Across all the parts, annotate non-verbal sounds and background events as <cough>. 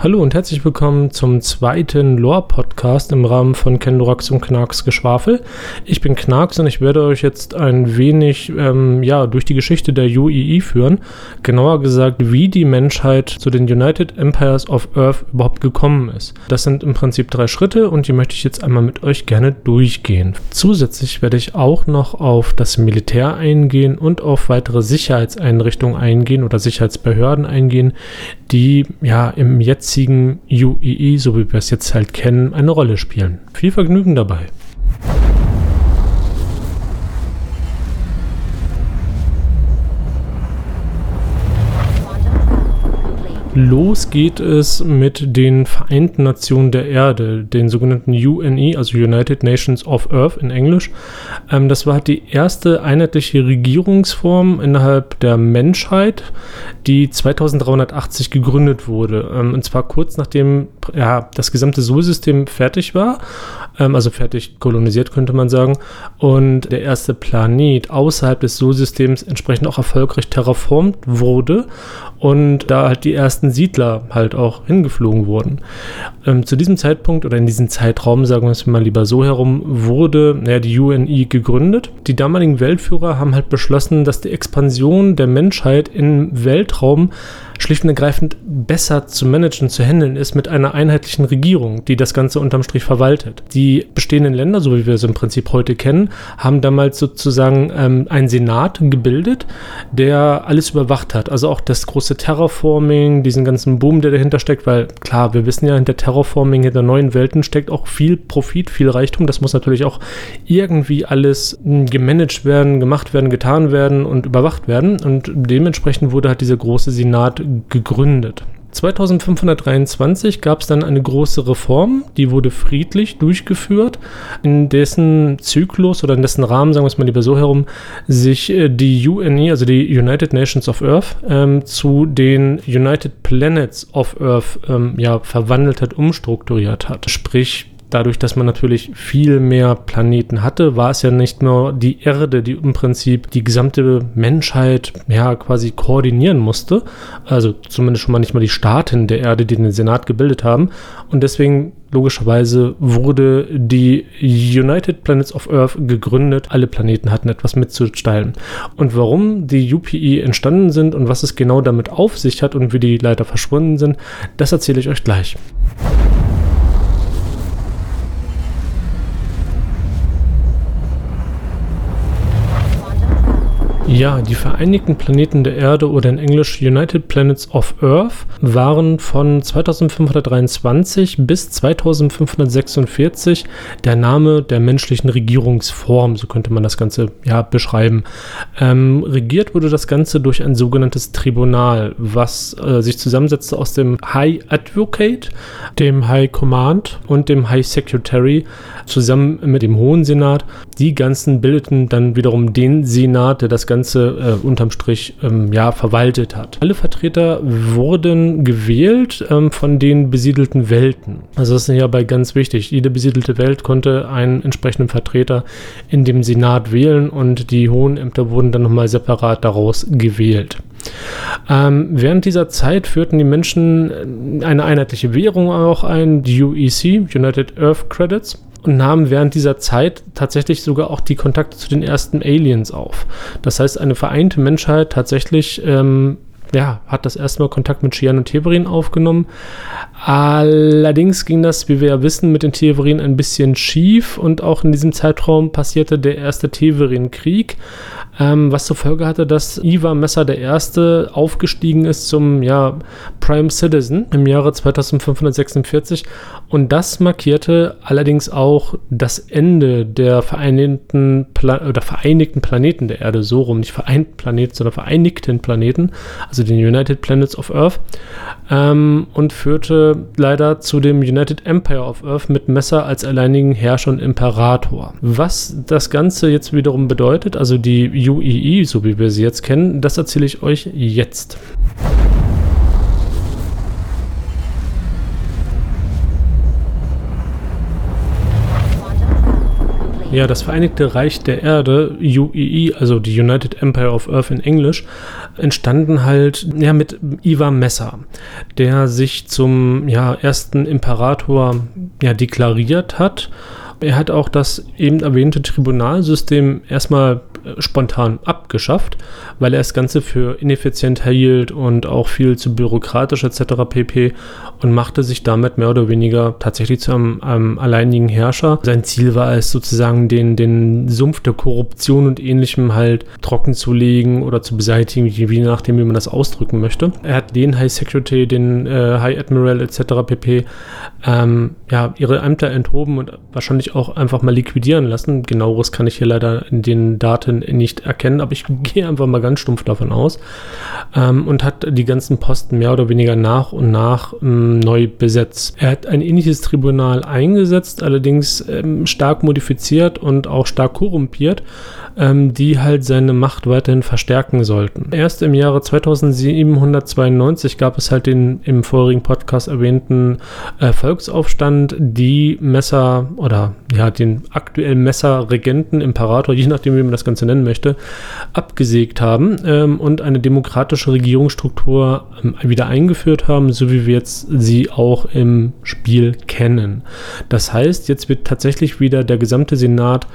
Hallo und herzlich willkommen zum zweiten Lore-Podcast im Rahmen von Kendorax und Knarks Geschwafel. Ich bin Knarks und ich werde euch jetzt ein wenig ähm, ja, durch die Geschichte der UEE führen. Genauer gesagt, wie die Menschheit zu den United Empires of Earth überhaupt gekommen ist. Das sind im Prinzip drei Schritte und die möchte ich jetzt einmal mit euch gerne durchgehen. Zusätzlich werde ich auch noch auf das Militär eingehen und auf weitere Sicherheitseinrichtungen eingehen oder Sicherheitsbehörden eingehen, die ja im jetzigen UEE, so wie wir es jetzt halt kennen, eine Rolle spielen. Viel Vergnügen dabei. Los geht es mit den Vereinten Nationen der Erde, den sogenannten UNE, also United Nations of Earth in Englisch. Ähm, das war die erste einheitliche Regierungsform innerhalb der Menschheit, die 2380 gegründet wurde. Ähm, und zwar kurz nachdem ja, das gesamte Solsystem fertig war, ähm, also fertig kolonisiert könnte man sagen, und der erste Planet außerhalb des Solsystems entsprechend auch erfolgreich terraformt wurde und da halt die ersten Siedler halt auch hingeflogen wurden. Ähm, zu diesem Zeitpunkt oder in diesem Zeitraum, sagen wir es mal lieber so herum, wurde naja, die UNI gegründet. Die damaligen Weltführer haben halt beschlossen, dass die Expansion der Menschheit im Weltraum schlicht und ergreifend besser zu managen, zu handeln ist mit einer einheitlichen Regierung, die das Ganze unterm Strich verwaltet. Die bestehenden Länder, so wie wir es im Prinzip heute kennen, haben damals sozusagen ähm, einen Senat gebildet, der alles überwacht hat. Also auch das große Terraforming, diesen ganzen Boom, der dahinter steckt, weil klar, wir wissen ja, hinter Terraforming, hinter neuen Welten steckt auch viel Profit, viel Reichtum. Das muss natürlich auch irgendwie alles hm, gemanagt werden, gemacht werden, getan werden und überwacht werden. Und dementsprechend wurde halt dieser große Senat gegründet. 2523 gab es dann eine große Reform, die wurde friedlich durchgeführt, in dessen Zyklus oder in dessen Rahmen, sagen wir es mal lieber so herum, sich äh, die UNE, also die United Nations of Earth, ähm, zu den United Planets of Earth ähm, ja, verwandelt hat, umstrukturiert hat. Sprich, dadurch, dass man natürlich viel mehr Planeten hatte, war es ja nicht nur die Erde, die im Prinzip die gesamte Menschheit ja quasi koordinieren musste. Also zumindest schon mal nicht mal die Staaten der Erde, die den Senat gebildet haben. Und deswegen logischerweise wurde die United Planets of Earth gegründet. Alle Planeten hatten etwas mitzusteilen. Und warum die UPE entstanden sind und was es genau damit auf sich hat und wie die leider verschwunden sind, das erzähle ich euch gleich. Ja, die Vereinigten Planeten der Erde oder in Englisch United Planets of Earth waren von 2523 bis 2546 der Name der menschlichen Regierungsform, so könnte man das Ganze ja beschreiben. Ähm, regiert wurde das Ganze durch ein sogenanntes Tribunal, was äh, sich zusammensetzte aus dem High Advocate, dem High Command und dem High Secretary zusammen mit dem Hohen Senat. Die ganzen bildeten dann wiederum den Senat, der das Ganze Ganze äh, unterm Strich ähm, ja, verwaltet hat. Alle Vertreter wurden gewählt ähm, von den besiedelten Welten. Also das ist ja bei ganz wichtig. Jede besiedelte Welt konnte einen entsprechenden Vertreter in dem Senat wählen und die hohen Ämter wurden dann nochmal separat daraus gewählt. Ähm, während dieser Zeit führten die Menschen eine einheitliche Währung auch ein, die UEC, United Earth Credits und nahmen während dieser Zeit tatsächlich sogar auch die Kontakte zu den ersten Aliens auf. Das heißt, eine vereinte Menschheit tatsächlich ähm, ja, hat das erste Mal Kontakt mit Shian und Teverin aufgenommen. Allerdings ging das, wie wir ja wissen, mit den Teverin ein bisschen schief und auch in diesem Zeitraum passierte der erste Teverin-Krieg ähm, was zur Folge hatte, dass Ivar Messer der Erste aufgestiegen ist zum ja, Prime Citizen im Jahre 2546 und das markierte allerdings auch das Ende der vereinigten, Pla oder vereinigten Planeten der Erde, so rum, nicht vereinten Planeten, sondern vereinigten Planeten, also den United Planets of Earth ähm, und führte leider zu dem United Empire of Earth mit Messer als alleinigen Herrscher und Imperator. Was das Ganze jetzt wiederum bedeutet, also die UEE, so wie wir sie jetzt kennen, das erzähle ich euch jetzt. Ja, das Vereinigte Reich der Erde, UEE, also die United Empire of Earth in Englisch, entstanden halt ja, mit Ivar Messer, der sich zum ja, ersten Imperator ja, deklariert hat. Er hat auch das eben erwähnte Tribunalsystem erstmal spontan abgeschafft, weil er das Ganze für ineffizient hielt und auch viel zu byrokratisch etc. pp. und machte sich damit mehr oder weniger tatsächlich zu einem, einem alleinigen Herrscher. Sein Ziel war es sozusagen, den, den Sumpf der Korruption und ähnlichem halt trocken zu legen oder zu beseitigen, je nachdem, wie man das ausdrücken möchte. Er hat den High Secretary, den äh, High Admiral etc. pp. Ähm, ja, ihre Ämter enthoben und wahrscheinlich auch einfach mal liquidieren lassen. Genaueres kann ich hier leider in den Daten nicht erkennen, aber ich <laughs> gehe einfach mal ganz stumpf davon aus. Ähm, und hat die ganzen Posten mehr oder weniger nach und nach ähm, neu besetzt. Er hat ein ähnliches Tribunal eingesetzt, allerdings ähm, stark modifiziert und auch stark korrumpiert, ähm, die halt seine Macht weiterhin verstärken sollten. Erst im Jahre 2792 gab es halt den im vorigen Podcast erwähnten äh, Volksaufstand, die Messer oder ja, den aktuellen Messerregenten, Imperator, <laughs> je nachdem, wie man das Ganze nennen möchte, abgesägt haben ähm, und eine demokratische Regierungsstruktur ähm, wieder eingeführt haben, so wie wir jetzt sie auch im Spiel kennen. Das heißt, jetzt wird tatsächlich wieder der gesamte Senat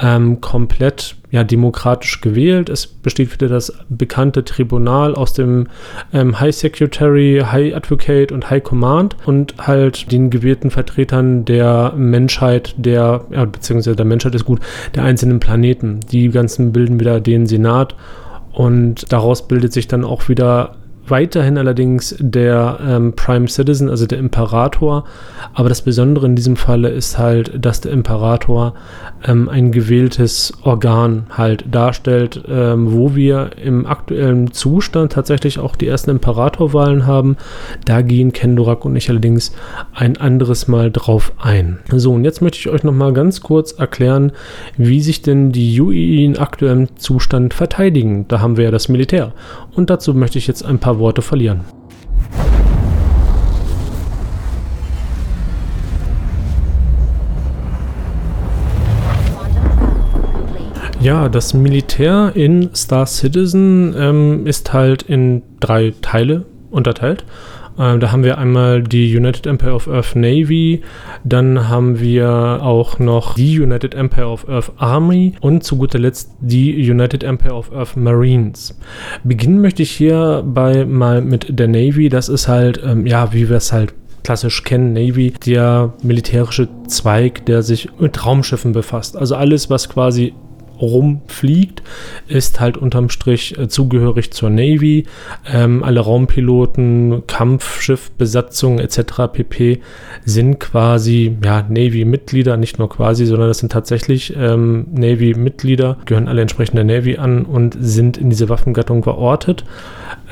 ähm, komplett ja, demokratisch gewählt. Es besteht wieder das bekannte Tribunal aus dem ähm, High Secretary, High Advocate und High Command und halt den gewählten Vertretern der Menschheit, der, ja, beziehungsweise der Menschheit ist gut, der einzelnen Planeten. Die ganzen bilden wieder den Senat und daraus bildet sich dann auch wieder weiterhin allerdings der ähm, Prime Citizen, also der Imperator. Aber das Besondere in diesem Falle ist halt, dass der Imperator ähm, ein gewähltes Organ halt darstellt, ähm, wo wir im aktuellen Zustand tatsächlich auch die ersten Imperatorwahlen haben. Da gehen Kendorak und ich allerdings ein anderes Mal drauf ein. So, und jetzt möchte ich euch nochmal ganz kurz erklären, wie sich denn die UEE in aktuellem Zustand verteidigen. Da haben wir ja das Militär. Und dazu möchte ich jetzt ein paar Worte verlieren. Ja, das Militär in Star Citizen ähm, ist halt in drei Teile unterteilt. Ähm, da haben wir einmal die United Empire of Earth Navy, dann haben wir auch noch die United Empire of Earth Army und zu guter Letzt die United Empire of Earth Marines. Beginnen möchte ich hier bei mal mit der Navy. Das ist halt, ähm, ja, wie wir es halt klassisch kennen, Navy, der militärische Zweig, der sich mit Raumschiffen befasst. Also alles, was quasi rumfliegt, ist halt unterm Strich äh, zugehörig zur Navy. Ähm, alle Raumpiloten, Kampfschiffbesatzungen etc. pp. sind quasi ja, Navy-Mitglieder, nicht nur quasi, sondern das sind tatsächlich ähm, Navy-Mitglieder, gehören alle entsprechend der Navy an und sind in diese Waffengattung verortet.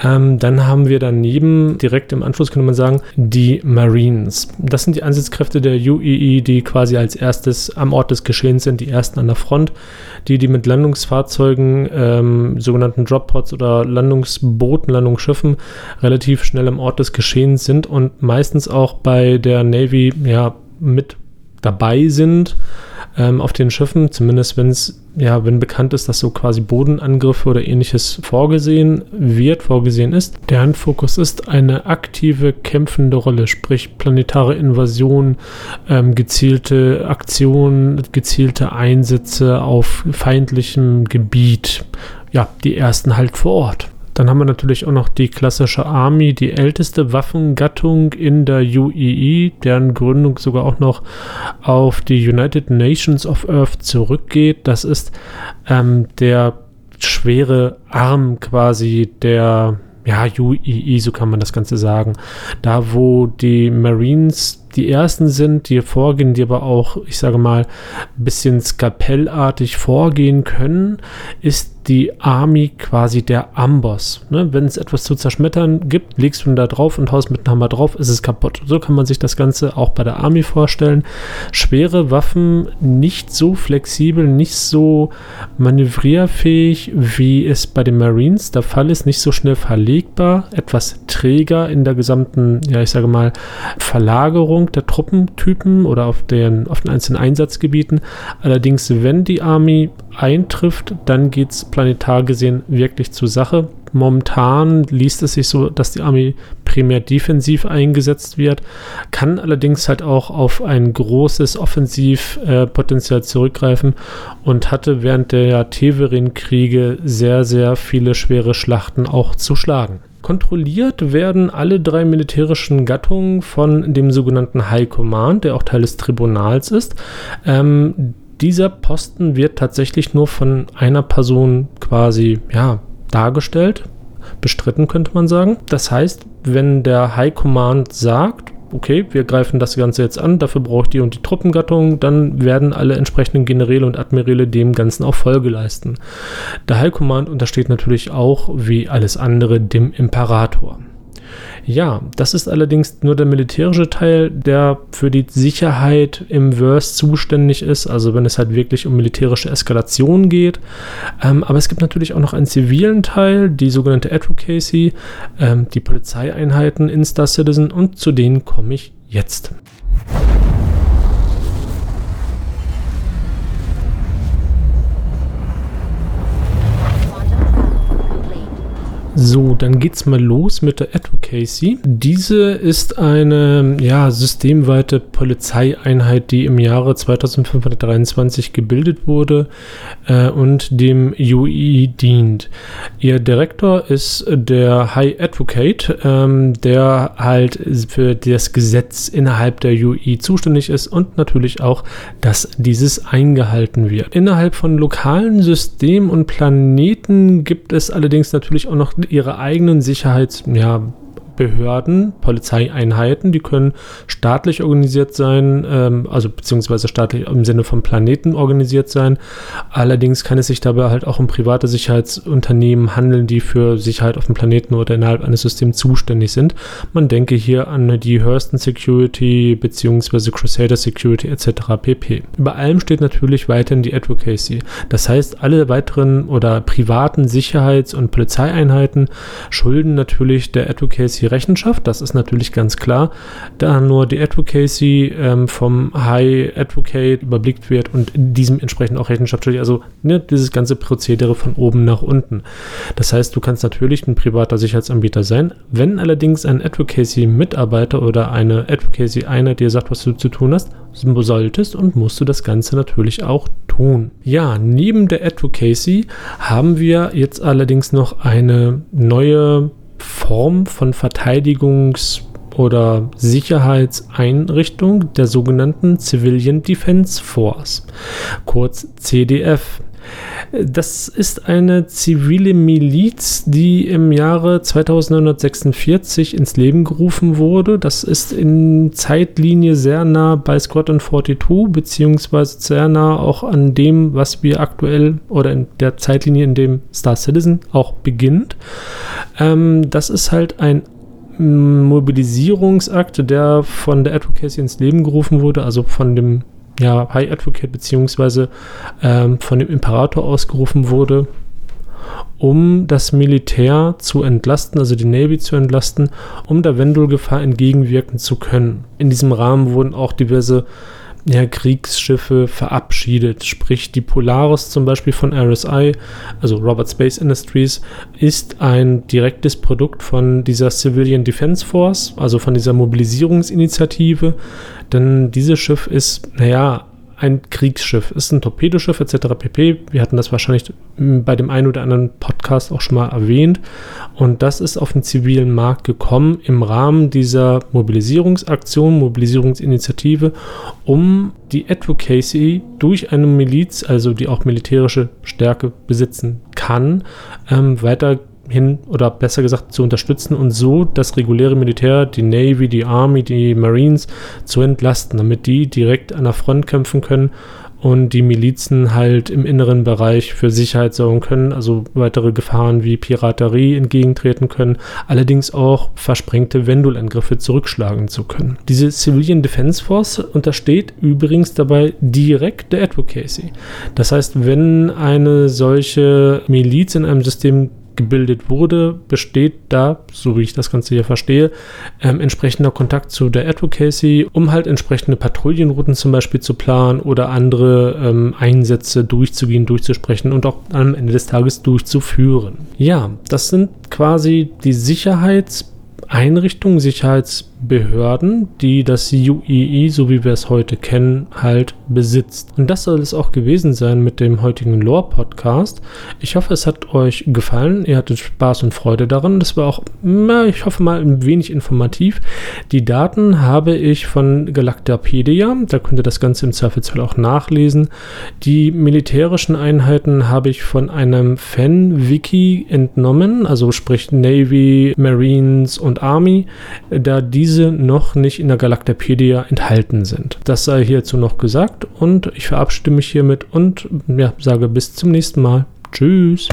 Ähm, dann haben wir daneben, direkt im Anschluss könnte man sagen, die Marines. Das sind die Einsatzkräfte der UEE, die quasi als erstes am Ort des Geschehens sind, die ersten an der Front, die, die mit Landungsfahrzeugen, ähm, sogenannten Droppods oder Landungsbooten, Landungsschiffen relativ schnell am Ort des Geschehens sind und meistens auch bei der Navy ja mit dabei sind ähm, auf den Schiffen, zumindest wenn es, ja, wenn bekannt ist, dass so quasi Bodenangriffe oder ähnliches vorgesehen wird, vorgesehen ist. Der Handfokus ist eine aktive, kämpfende Rolle, sprich planetare Invasion, ähm, gezielte Aktionen, gezielte Einsätze auf feindlichem Gebiet. Ja, die ersten halt vor Ort. Dann haben wir natürlich auch noch die klassische Army, die älteste Waffengattung in der UEE, deren Gründung sogar auch noch auf die United Nations of Earth zurückgeht. Das ist ähm, der schwere Arm quasi der ja, UEE, so kann man das Ganze sagen. Da, wo die Marines die ersten sind, die vorgehen, die aber auch, ich sage mal, ein bisschen skapellartig vorgehen können, ist die Army quasi der Amboss. Ne? Wenn es etwas zu zerschmettern gibt, legst du ihn da drauf und haust mit einem Hammer drauf, ist es kaputt. So kann man sich das Ganze auch bei der Army vorstellen. Schwere Waffen nicht so flexibel, nicht so manövrierfähig, wie es bei den Marines der Fall ist, nicht so schnell verlegbar, etwas träger in der gesamten, ja, ich sage mal, Verlagerung der Truppentypen oder auf den, auf den einzelnen Einsatzgebieten. Allerdings, wenn die Army eintrifft, dann geht es planetar gesehen wirklich zur Sache. Momentan liest es sich so, dass die Armee primär defensiv eingesetzt wird, kann allerdings halt auch auf ein großes Offensivpotenzial zurückgreifen und hatte während der Teverin-Kriege sehr, sehr viele schwere Schlachten auch zu schlagen. Kontrolliert werden alle drei militärischen Gattungen von dem sogenannten High Command, der auch Teil des Tribunals ist. Ähm, dieser Posten wird tatsächlich nur von einer Person quasi ja, dargestellt, bestritten könnte man sagen. Das heißt, wenn der High Command sagt, okay, wir greifen das Ganze jetzt an, dafür braucht ihr und die Truppengattung, dann werden alle entsprechenden Generäle und Admiräle dem Ganzen auch Folge leisten. Der High Command untersteht natürlich auch, wie alles andere, dem Imperator. Ja, das ist allerdings nur der militärische Teil, der für die Sicherheit im Verse zuständig ist, also wenn es halt wirklich um militärische Eskalation geht. Ähm, aber es gibt natürlich auch noch einen zivilen Teil, die sogenannte Advocacy, ähm, die Polizeieinheiten in Star Citizen und zu denen komme ich jetzt. So, dann geht's mal los mit der Advocacy. Diese ist eine ja, systemweite Polizeieinheit, die im Jahre 2523 gebildet wurde äh, und dem UI dient. Ihr Direktor ist der High Advocate, ähm, der halt für das Gesetz innerhalb der UI zuständig ist und natürlich auch, dass dieses eingehalten wird. Innerhalb von lokalen Systemen und Planeten gibt es allerdings natürlich auch noch ihre eigenen Sicherheits, ja, Behörden, Polizeieinheiten, die können staatlich organisiert sein, ähm, also beziehungsweise staatlich im Sinne von Planeten organisiert sein. Allerdings kann es sich dabei halt auch um private Sicherheitsunternehmen handeln, die für Sicherheit auf dem Planeten oder innerhalb eines Systems zuständig sind. Man denke hier an die Hurston Security beziehungsweise Crusader Security etc. pp. Über allem steht natürlich weiterhin die Advocacy. Das heißt, alle weiteren oder privaten Sicherheits- und Polizeieinheiten schulden natürlich der Advocacy Rechenschaft, das ist natürlich ganz klar, da nur die Advocacy ähm, vom High Advocate überblickt wird und diesem entsprechend auch Rechenschaft stellt. Also ne, dieses ganze Prozedere von oben nach unten. Das heißt, du kannst natürlich ein privater Sicherheitsanbieter sein. Wenn allerdings ein Advocacy-Mitarbeiter oder eine Advocacy-Einheit dir sagt, was du zu tun hast, solltest und musst du das Ganze natürlich auch tun. Ja, neben der Advocacy haben wir jetzt allerdings noch eine neue Form von Verteidigungs- oder Sicherheitseinrichtung der sogenannten Civilian Defense Force, kurz CDF. Das ist eine zivile Miliz, die im Jahre 2946 ins Leben gerufen wurde. Das ist in Zeitlinie sehr nah bei Squadron 42, beziehungsweise sehr nah auch an dem, was wir aktuell oder in der Zeitlinie, in dem Star Citizen auch beginnt. Ähm, das ist halt ein Mobilisierungsakt, der von der Advocacy ins Leben gerufen wurde, also von dem ja, High Advocate beziehungsweise ähm, von dem Imperator ausgerufen wurde, um das Militär zu entlasten, also die Navy zu entlasten, um der Wendel-Gefahr entgegenwirken zu können. In diesem Rahmen wurden auch diverse ja, Kriegsschiffe verabschiedet. Sprich, die Polaris zum Beispiel von RSI, also Robert Space Industries, ist ein direktes Produkt von dieser Civilian Defense Force, also von dieser Mobilisierungsinitiative. Denn dieses Schiff ist, naja, ein Kriegsschiff, ist ein Torpedoschiff etc. pp. Wir hatten das wahrscheinlich bei dem einen oder anderen Podcast auch schon mal erwähnt. Und das ist auf den zivilen Markt gekommen im Rahmen dieser Mobilisierungsaktion, Mobilisierungsinitiative, um die Advocacy durch eine Miliz, also die auch militärische Stärke besitzen kann, ähm, weiter hin oder besser gesagt zu unterstützen und so das reguläre Militär, die Navy, die Army, die Marines zu entlasten, damit die direkt an der Front kämpfen können und die Milizen halt im inneren Bereich für Sicherheit sorgen können, also weitere Gefahren wie Piraterie entgegentreten können, allerdings auch versprengte Wendelangriffe zurückschlagen zu können. Diese Civilian Defense Force untersteht übrigens dabei direkt der Advocacy. Das heißt, wenn eine solche Miliz in einem System gebildet wurde, besteht da, so wie ich das Ganze hier verstehe, ähm, entsprechender Kontakt zu der Advocacy, um halt entsprechende Patrouillenrouten zum Beispiel zu planen oder andere ähm, Einsätze durchzugehen, durchzusprechen und auch am Ende des Tages durchzuführen. Ja, das sind quasi die Sicherheitseinrichtungen, Sicherheits Behörden, die das UEE, so wie wir es heute kennen, halt besitzt. Und das soll es auch gewesen sein mit dem heutigen Lore-Podcast. Ich hoffe, es hat euch gefallen. Ihr hattet Spaß und Freude daran. Das war auch, na, ich hoffe mal, ein wenig informativ. Die Daten habe ich von Galactapedia. Da könnt ihr das Ganze im Zweifelsfall auch nachlesen. Die militärischen Einheiten habe ich von einem Fan-Wiki entnommen, also sprich Navy, Marines und Army, da diese diese noch nicht in der Galactapedia enthalten sind. Das sei hierzu noch gesagt und ich verabschiede mich hiermit und ja, sage bis zum nächsten Mal. Tschüss.